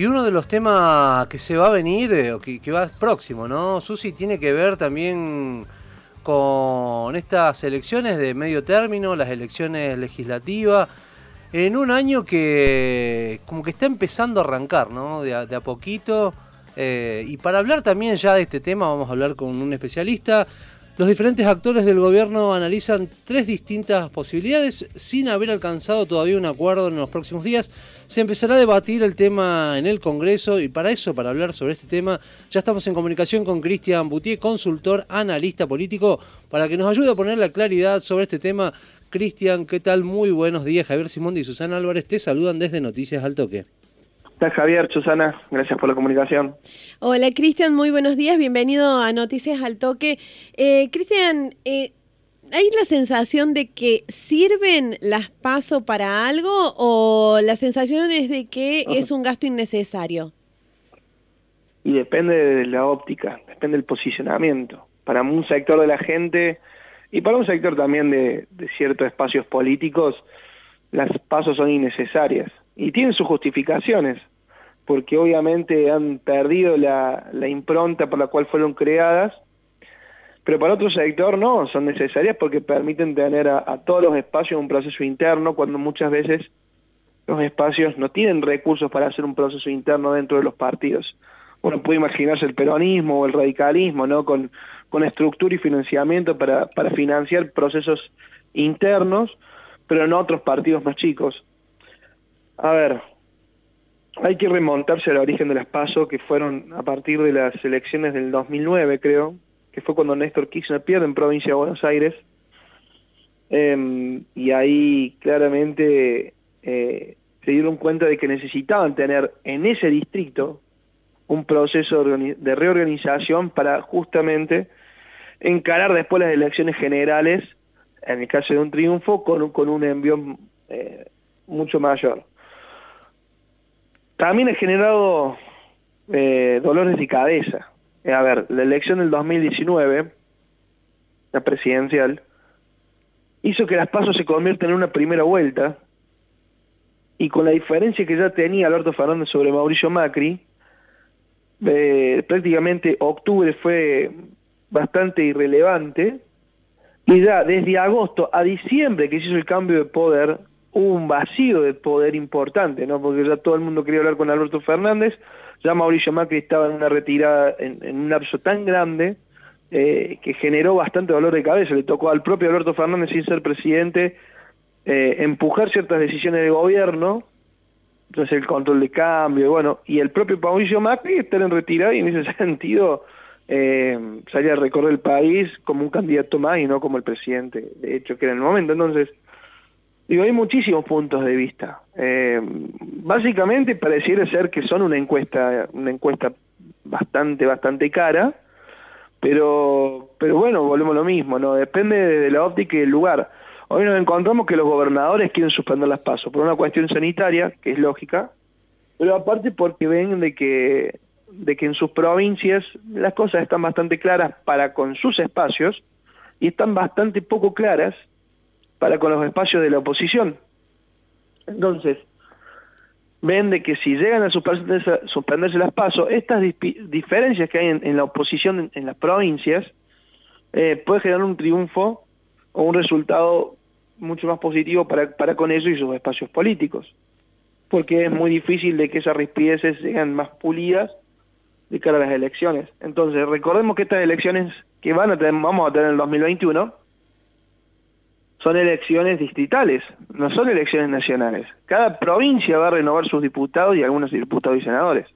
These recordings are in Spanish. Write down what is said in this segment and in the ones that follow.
Y uno de los temas que se va a venir, eh, que va próximo, ¿no? Susi, tiene que ver también con estas elecciones de medio término, las elecciones legislativas, en un año que como que está empezando a arrancar, ¿no? De a, de a poquito. Eh, y para hablar también ya de este tema, vamos a hablar con un especialista. Los diferentes actores del gobierno analizan tres distintas posibilidades sin haber alcanzado todavía un acuerdo en los próximos días. Se empezará a debatir el tema en el Congreso y para eso, para hablar sobre este tema, ya estamos en comunicación con Cristian Boutier, consultor, analista político, para que nos ayude a poner la claridad sobre este tema. Cristian, ¿qué tal? Muy buenos días. Javier Simondi y Susana Álvarez te saludan desde Noticias al Toque. Hola Javier, Susana, gracias por la comunicación. Hola Cristian, muy buenos días, bienvenido a Noticias al Toque. Eh, Cristian, eh, ¿hay la sensación de que sirven las pasos para algo o la sensación es de que es un gasto innecesario? Y depende de la óptica, depende del posicionamiento. Para un sector de la gente y para un sector también de, de ciertos espacios políticos, las pasos son innecesarias y tienen sus justificaciones, porque obviamente han perdido la, la, impronta por la cual fueron creadas, pero para otro sector no, son necesarias porque permiten tener a, todos los espacios un proceso interno, cuando muchas veces los espacios no tienen recursos para hacer un proceso interno dentro de los partidos. Uno puede imaginarse el peronismo o el radicalismo, ¿no? Con, estructura y financiamiento para, financiar procesos internos, pero en otros partidos más chicos. A ver, hay que remontarse al origen de las PASO, que fueron a partir de las elecciones del 2009, creo, que fue cuando Néstor Kirchner pierde en provincia de Buenos Aires, eh, y ahí claramente eh, se dieron cuenta de que necesitaban tener en ese distrito un proceso de reorganización para justamente encarar después las elecciones generales, en el caso de un triunfo, con, con un envío eh, mucho mayor. También ha generado eh, dolores de cabeza. Eh, a ver, la elección del 2019, la presidencial, hizo que las pasos se conviertan en una primera vuelta, y con la diferencia que ya tenía Alberto Fernández sobre Mauricio Macri, eh, prácticamente octubre fue bastante irrelevante, y ya desde agosto a diciembre que se hizo el cambio de poder, hubo un vacío de poder importante, ¿no? Porque ya todo el mundo quería hablar con Alberto Fernández, ya Mauricio Macri estaba en una retirada en, un lapso tan grande eh, que generó bastante dolor de cabeza. Le tocó al propio Alberto Fernández, sin ser presidente, eh, empujar ciertas decisiones de gobierno, entonces el control de cambio, bueno, y el propio Mauricio Macri estar en retirada y en ese sentido eh, salir a recorrer el país como un candidato más y no como el presidente, de hecho, que era el momento. Entonces, Digo, hay muchísimos puntos de vista. Eh, básicamente pareciera ser que son una encuesta, una encuesta bastante, bastante cara, pero, pero bueno, volvemos a lo mismo, ¿no? Depende de la óptica y el lugar. Hoy nos encontramos que los gobernadores quieren suspender las pasos por una cuestión sanitaria, que es lógica, pero aparte porque ven de que, de que en sus provincias las cosas están bastante claras para con sus espacios y están bastante poco claras para con los espacios de la oposición. Entonces, ven de que si llegan a suspenderse, suspenderse las pasos, estas diferencias que hay en, la oposición en, en, las provincias, eh, puede generar un triunfo o un resultado mucho más positivo para, para con ellos y sus espacios políticos. Porque es muy difícil de que esas rispideces sean más pulidas de cara a las elecciones. Entonces, recordemos que estas elecciones que van a tener, vamos a tener en el 2021, son elecciones distritales, no son elecciones nacionales. Cada provincia va a renovar sus diputados y algunos diputados y senadores.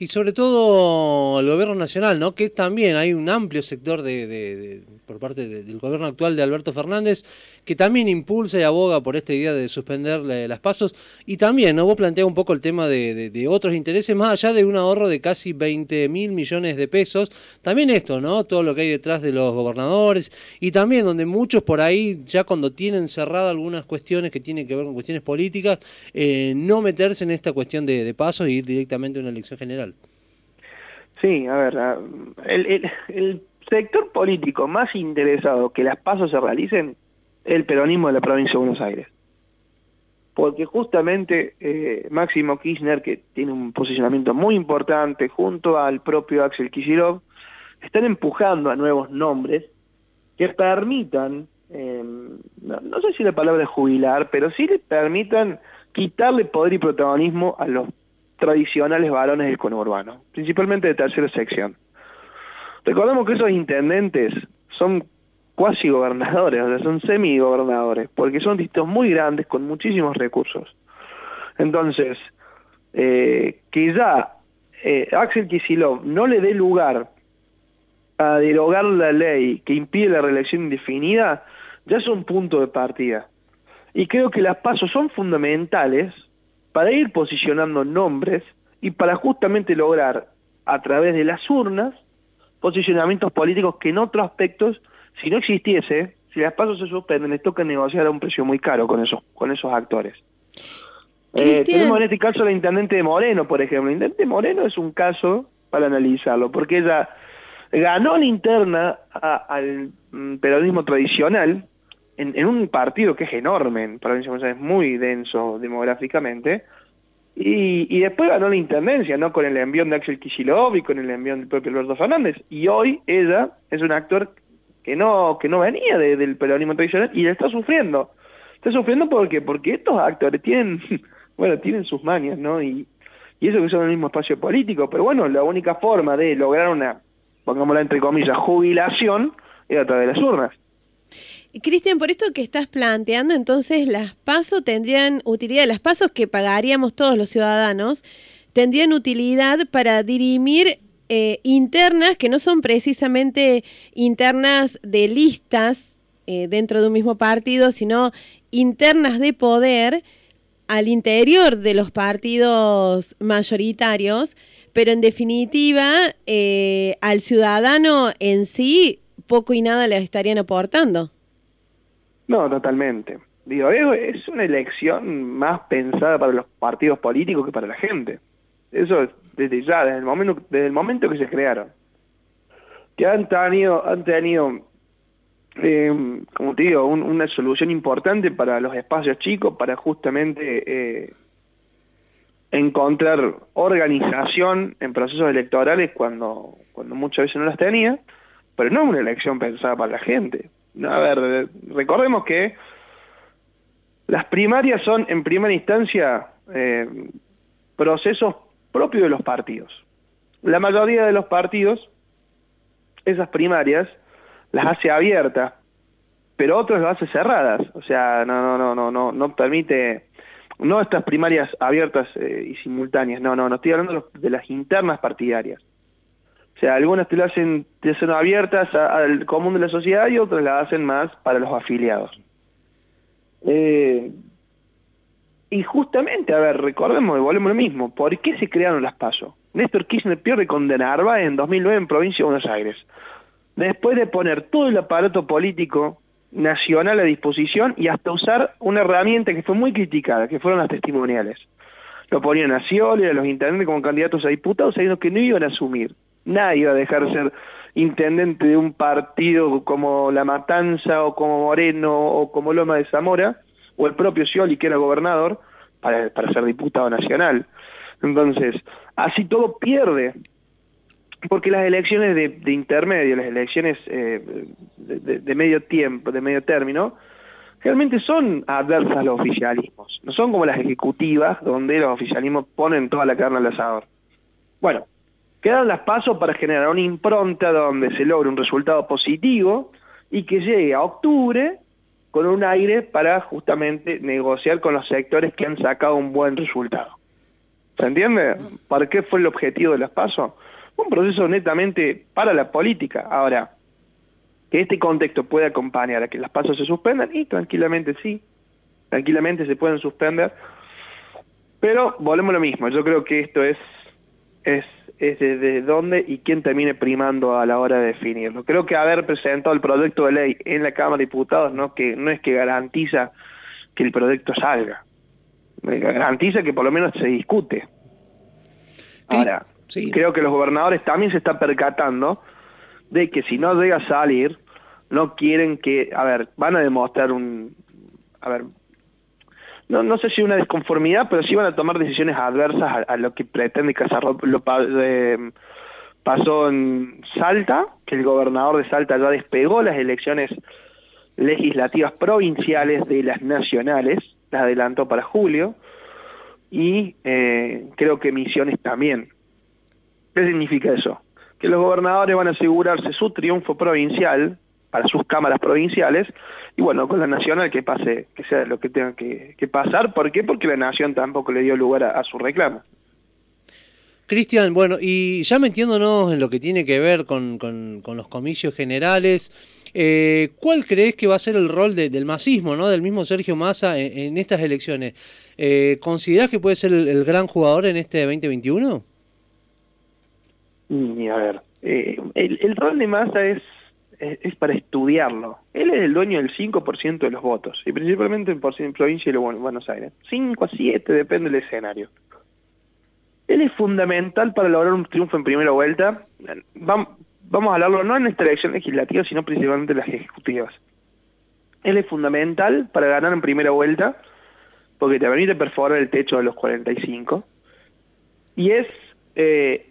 Y sobre todo el gobierno nacional, ¿no? Que también hay un amplio sector de, por parte de, del gobierno actual de Alberto Fernández que también impulsa y aboga por esta idea de suspender las pasos. Y también, ¿no? Vos planteás un poco el tema de, otros intereses, más allá de un ahorro de casi 20 mil millones de pesos. También esto, ¿no? Todo lo que hay detrás de los gobernadores y también donde muchos por ahí, ya cuando tienen cerrado algunas cuestiones que tienen que ver con cuestiones políticas, eh, no meterse en esta cuestión de, de pasos e ir directamente a una elección general. Sí, a ver, el, el, sector político más interesado que las pasos se realicen el peronismo de la provincia de Buenos Aires. porque justamente eh, Máximo Kirchner, que tiene un posicionamiento muy importante junto al propio Axel Kicillof, están empujando a nuevos nombres que permitan, eh, no, sé si la palabra es jubilar, pero sí le permitan quitarle poder y protagonismo a los tradicionales varones del conurbano, principalmente de tercera sección. Recordemos que esos intendentes son cuasi gobernadores, o sea, son semi-gobernadores, porque son distritos muy grandes con muchísimos recursos. Entonces, eh, que ya eh, Axel Kicillof no le dé lugar a derogar la ley que impide la reelección indefinida, ya es un punto de partida. Y creo que las pasos son fundamentales para ir posicionando nombres y para justamente lograr a través de las urnas posicionamientos políticos que en otros aspectos si no existiese, si las pasos se suspenden, les toca negociar a un precio muy caro con esos, con esos actores. Eh, tenemos en este caso la intendente de Moreno, por ejemplo. La intendente de Moreno es un caso para analizarlo, porque ella ganó la interna al mm, peronismo tradicional en, un partido que es enorme en provincia de es muy denso demográficamente, y, y, después ganó la intendencia, ¿no? Con el envión de Axel Kicillof y con el envión del propio Alberto Fernández. Y hoy ella es un actor que no, que no venía del peronismo tradicional y está sufriendo. Está sufriendo porque, porque estos actores tienen, bueno, tienen sus manias, ¿no? Y, y eso que son el mismo espacio político, pero bueno, la única forma de lograr una, pongámosla entre comillas, jubilación es a través de las urnas. Cristian, por esto que estás planteando, entonces las pasos tendrían utilidad, las pasos que pagaríamos todos los ciudadanos, tendrían utilidad para dirimir eh, internas que no son precisamente internas de listas eh, dentro de un mismo partido, sino internas de poder al interior de los partidos mayoritarios, pero en definitiva eh, al ciudadano en sí poco y nada le estarían aportando. No, totalmente. Digo, es una elección más pensada para los partidos políticos que para la gente. Eso es desde ya, desde el momento, desde el momento que se crearon. Que han tenido, han tenido eh, como te digo, una solución importante para los espacios chicos, para justamente eh, encontrar organización en procesos electorales cuando, cuando muchas veces no las tenía, pero no una elección pensada para la gente. A ver, recordemos que las primarias son, en primera instancia, eh, procesos propio de los partidos. La mayoría de los partidos, esas primarias, las hace abiertas, pero otros las hace cerradas. O sea, no, no, no, no, no, no permite, no estas primarias abiertas eh, y simultáneas, no, no, no estoy hablando de las internas partidarias. O sea, algunas te las hacen, hacen abiertas al común de la sociedad y otras las hacen más para los afiliados. Eh, y justamente, a ver, recordemos, volvemos lo mismo, ¿por qué se crearon las PASO? Néstor Kirchner pierde con De Narva en 2009 en provincia de Buenos Aires. Después de poner todo el aparato político nacional a disposición y hasta usar una herramienta que fue muy criticada, que fueron las testimoniales. Lo ponían a Scioli, a los intendentes como candidatos a diputados, sabiendo que no iban a asumir. Nadie iba a dejar de ser intendente de un partido como La Matanza o como Moreno o como Loma de Zamora, o el propio Scioli, que era gobernador, para, ser diputado nacional. Entonces, así todo pierde, porque las elecciones de, intermedio, las elecciones eh, de, medio tiempo, de medio término, realmente son adversas a los oficialismos, no son como las ejecutivas, donde los oficialismos ponen toda la carne al asador. Bueno, quedan las pasos para generar una impronta donde se logre un resultado positivo y que llegue a octubre con un aire para justamente negociar con los sectores que han sacado un buen resultado. ¿Se entiende? ¿Para qué fue el objetivo de las PASO? Un proceso netamente para la política. Ahora, que este contexto puede acompañar a que las pasos se suspendan, y tranquilamente sí, tranquilamente se pueden suspender, pero volvemos a lo mismo, yo creo que esto es, es es de dónde y quién termine primando a la hora de definirlo. Creo que haber presentado el proyecto de ley en la Cámara de Diputados no, que, no es que garantiza que el proyecto salga, garantiza que por lo menos se discute. Ahora, creo que los gobernadores también se están percatando de que si no llega a salir, no quieren que, a ver, van a demostrar un, a ver, no, no sé si una desconformidad, pero sí van a tomar decisiones adversas a, lo que pretende casar lo, pasó en Salta, que el gobernador de Salta ya despegó las elecciones legislativas provinciales de las nacionales, las adelantó para julio, y eh, creo que Misiones también. ¿Qué significa eso? Que los gobernadores van a asegurarse su triunfo provincial para sus cámaras provinciales y bueno, con la nacional que pase, que sea lo que tenga que, pasar. ¿Por qué? Porque la nación tampoco le dio lugar a, su reclamo. Cristian, bueno, y ya metiéndonos en lo que tiene que ver con, los comicios generales, eh, ¿cuál crees que va a ser el rol del masismo, ¿no? del mismo Sergio Massa en, estas elecciones? Eh, ¿Considerás que puede ser el, gran jugador en este 2021? Y a ver, eh, el, el, rol de Massa es es, para estudiarlo. Él es el dueño del 5% de los votos, y principalmente en, provincia de Buenos Aires. 5 a 7, depende del escenario. Él es fundamental para lograr un triunfo en primera vuelta. Vamos, a hablarlo no en esta elección legislativa, sino principalmente en las ejecutivas. Él es fundamental para ganar en primera vuelta, porque te permite perforar el techo de los 45. Y es, eh,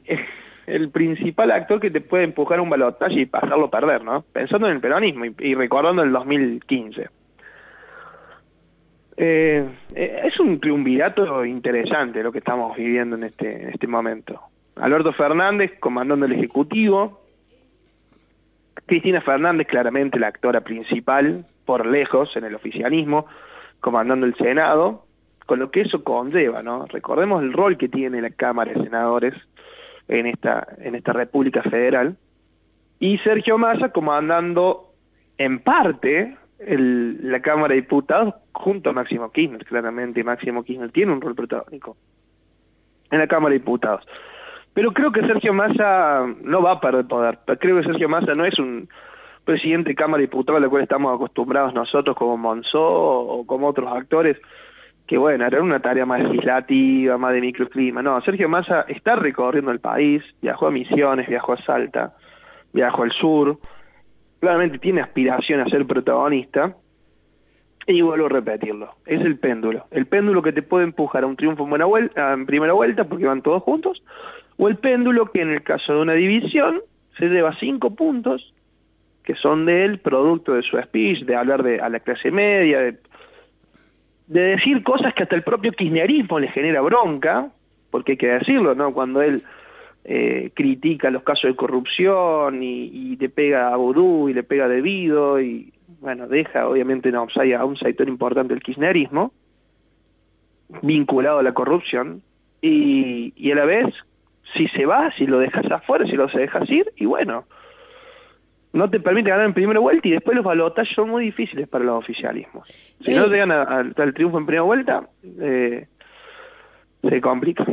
el principal actor que te puede empujar un balotaje y pasarlo perder, ¿no? Pensando en el peronismo y, recordando el 2015. Eh, eh, es un triunvirato interesante lo que estamos viviendo en este, en este momento. Alberto Fernández comandando el Ejecutivo, Cristina Fernández claramente la actora principal, por lejos, en el oficialismo, comandando el Senado, con lo que eso conlleva, ¿no? Recordemos el rol que tiene la Cámara de Senadores en esta, en esta República Federal, y Sergio Massa comandando en parte la Cámara de Diputados junto a Máximo Kirchner, claramente Máximo Kirchner tiene un rol protagónico en la Cámara de Diputados. Pero creo que Sergio Massa no va a perder poder, creo que Sergio Massa no es un presidente de Cámara de Diputados a la cual estamos acostumbrados nosotros como Monzó o como otros actores, que bueno, era una tarea más legislativa, más de microclima. No, Sergio Massa está recorriendo el país, viajó a Misiones, viajó a Salta, viajó al sur, claramente tiene aspiración a ser protagonista, y vuelvo a repetirlo, es el péndulo. El péndulo que te puede empujar a un triunfo en, buena vuelta, en primera vuelta, porque van todos juntos, o el péndulo que en el caso de una división se lleva cinco puntos, que son de él, producto de su speech, de hablar de, a la clase media, de de decir cosas que hasta el propio kirchnerismo le genera bronca, porque hay que decirlo, ¿no? Cuando él eh, critica los casos de corrupción y, le pega a Vudú y le pega debido y, bueno, deja obviamente no, a un sector importante del kirchnerismo, vinculado a la corrupción, y, y a la vez, si se va, si lo dejas afuera, si lo dejas ir, y bueno, no te permite ganar en primera vuelta y después los balotajes son muy difíciles para los oficialismos. Si no llegan al triunfo en primera vuelta, eh, se complica.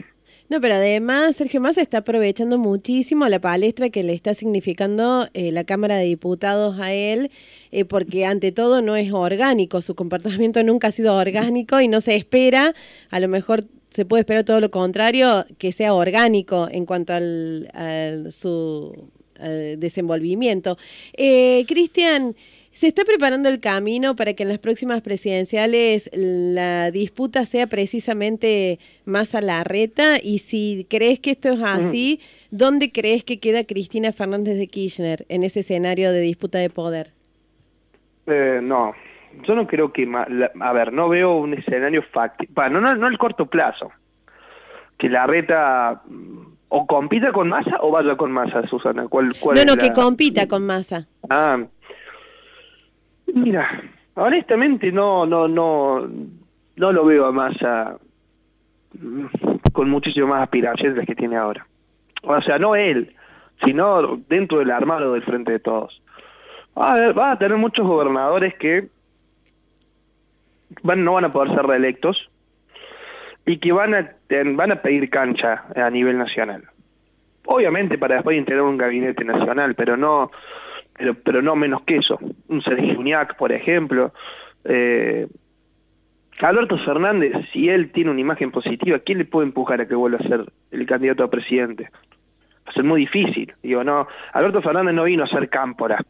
No, pero además Sergio Massa está aprovechando muchísimo la palestra que le está significando eh, la Cámara de Diputados a él, eh, porque ante todo no es orgánico, su comportamiento nunca ha sido orgánico y no se espera, a lo mejor se puede esperar todo lo contrario, que sea orgánico en cuanto al, a su eh, desenvolvimiento. Eh, Cristian, ¿se está preparando el camino para que en las próximas presidenciales la disputa sea precisamente más a la reta? Y si crees que esto es así, ¿dónde crees que queda Cristina Fernández de Kirchner en ese escenario de disputa de poder? Eh, no, yo no creo que, a ver, no veo un escenario factible, no, no, no el corto plazo, que la reta o compita con masa o vaya con masa, Susana? ¿Cuál, cuál no, no, que compita con masa. Ah, mira, honestamente no, no, no, no lo veo a masa con muchísimo más aspiraciones de las que tiene ahora. O sea, no él, sino dentro del armado del frente de todos. Va a, va a tener muchos gobernadores que van, no van a poder ser reelectos, y que van a, van a pedir cancha a nivel nacional. Obviamente para después integrar un gabinete nacional, pero no, pero, pero no menos que eso. Un Sergio Uñac, por ejemplo. Eh, Alberto Fernández, si él tiene una imagen positiva, ¿quién le puede empujar a que vuelva a ser el candidato a presidente? Va a ser muy difícil. Digo, no, Alberto Fernández no vino a ser cámpora,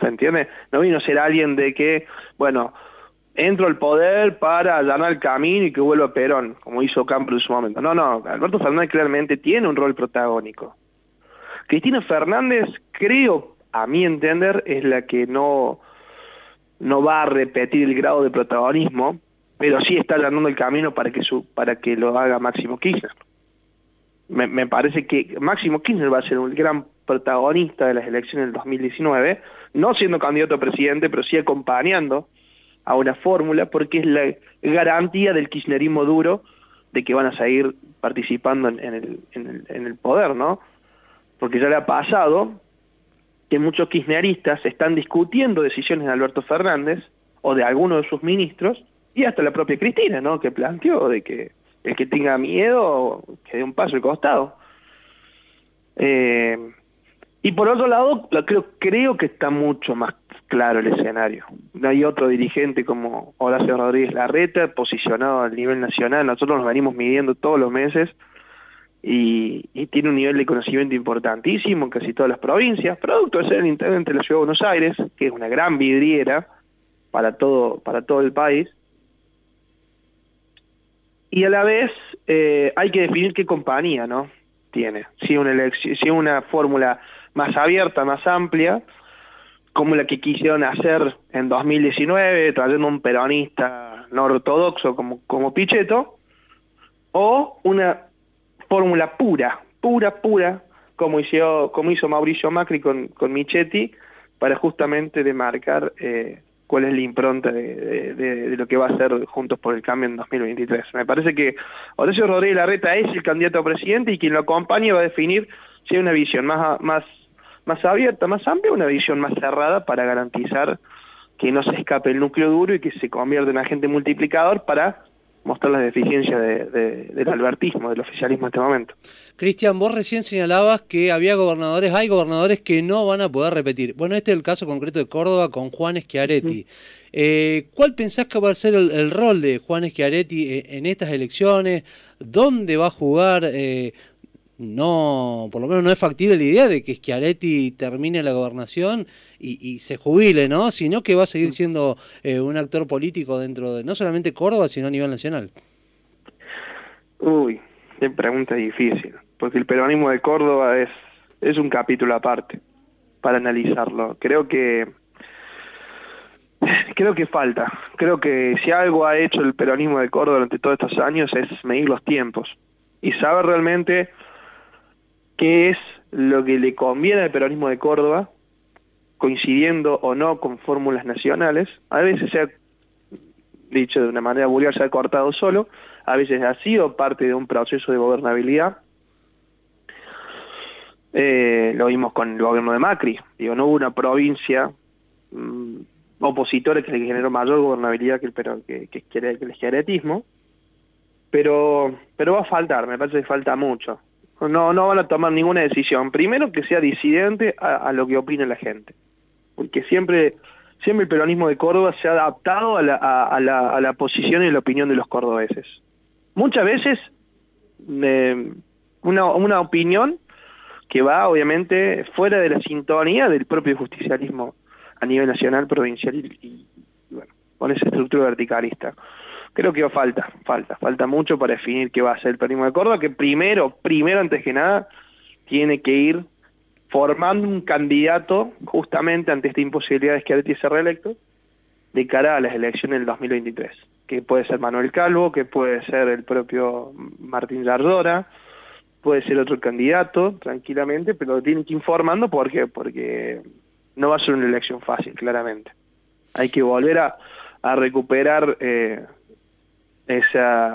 ¿se entiende? No vino a ser alguien de que, bueno, entro al poder para allanar el camino y que vuelva Perón, como hizo Campos en su momento. No, no, Alberto Fernández claramente tiene un rol protagónico. Cristina Fernández, creo, a mi entender, es la que no, no va a repetir el grado de protagonismo, pero sí está allanando el camino para que, su, para que lo haga Máximo Kirchner. Me, me parece que Máximo Kirchner va a ser un gran protagonista de las elecciones del 2019, no siendo candidato a presidente, pero sí acompañando a una fórmula porque es la garantía del kirchnerismo duro de que van a seguir participando en, el, poder, ¿no? Porque ya le ha pasado que muchos kirchneristas están discutiendo decisiones de Alberto Fernández o de alguno de sus ministros y hasta la propia Cristina, ¿no? Que planteó de que el que tenga miedo que dé un paso al costado. Eh, y por otro lado, creo, creo que está mucho más claro el escenario. No hay otro dirigente como Horacio Rodríguez Larreta, posicionado a nivel nacional. Nosotros nos venimos midiendo todos los meses y, tiene un nivel de conocimiento importantísimo en casi todas las provincias, producto de ser el intendente de la Ciudad de Buenos Aires, que es una gran vidriera para todo, para todo el país. Y a la vez eh, hay que definir qué compañía no tiene. Si si una fórmula más abierta, más amplia, como la que quisieron hacer en 2019, trayendo un peronista no ortodoxo como, como Pichetto, o una fórmula pura, pura, pura, como hizo, como hizo Mauricio Macri con, con Michetti, para justamente demarcar eh, cuál es la impronta de, lo que va a ser Juntos por el Cambio en 2023. Me parece que Horacio Rodríguez Larreta es el candidato a presidente y quien lo acompañe va a definir si hay una visión más, más más abierta, más amplia, una visión más cerrada para garantizar que no se escape el núcleo duro y que se convierta en agente multiplicador para mostrar las deficiencias del albertismo, del oficialismo en este momento. Cristian, vos recién señalabas que había gobernadores, hay gobernadores que no van a poder repetir. Bueno, este es el caso concreto de Córdoba con Juan Schiaretti. Eh, ¿Cuál pensás que va a ser el, rol de Juan Schiaretti eh, en, estas elecciones? ¿Dónde va a jugar? Eh, no, por lo menos no es factible la idea de que Schiaretti termine la gobernación y, se jubile, ¿no? Sino que va a seguir siendo eh, un actor político dentro de no solamente Córdoba, sino a nivel nacional. Uy, qué pregunta difícil, porque el peronismo de Córdoba es, es un capítulo aparte para analizarlo. Creo que creo que falta. Creo que si algo ha hecho el peronismo de Córdoba durante todos estos años es medir los tiempos y saber realmente qué es lo que le conviene al peronismo de Córdoba, coincidiendo o no con fórmulas nacionales. A veces se ha dicho de una manera vulgar, se ha cortado solo, a veces ha sido parte de un proceso de gobernabilidad. Eh, lo vimos con el gobierno de Macri, digo, no hubo una provincia mm, opositora que le generó mayor gobernabilidad que el, pero, pero, pero va a faltar, me parece que falta mucho. No, no van a tomar ninguna decisión. Primero que sea disidente a, lo que opine la gente. Porque siempre, siempre el peronismo de Córdoba se ha adaptado a la, a, la, a la posición y la opinión de los cordobeses. Muchas veces eh, una, una opinión que va obviamente fuera de la sintonía del propio justicialismo a nivel nacional, provincial y, y bueno, con esa estructura verticalista creo que falta, falta, falta mucho para definir qué va a ser el peronismo de Córdoba, que primero, primero antes que nada, tiene que ir formando un candidato justamente ante esta imposibilidad de que sea reelecto de cara a las elecciones del 2023, que puede ser Manuel Calvo, que puede ser el propio Martín Yardora, puede ser otro candidato, tranquilamente, pero lo tienen que ir informando. Porque, porque no va a ser una elección fácil, claramente. Hay que volver a, a recuperar eh,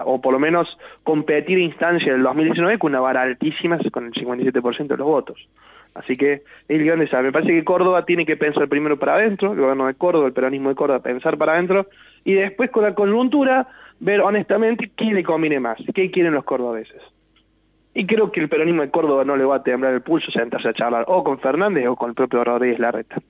o por lo menos competir instancia del 2019 con una vara altísima con el 57% de los votos. Así que el gran desafío. Me parece que Córdoba tiene que pensar primero para adentro, el gobierno de Córdoba, el peronismo de Córdoba, pensar para adentro, y después con la coyuntura ver honestamente qué le conviene más, qué quieren los cordobeses. Y creo que el peronismo de Córdoba no le va a temblar el pulso sentarse a charlar o con Fernández o con el propio Rodríguez Larreta.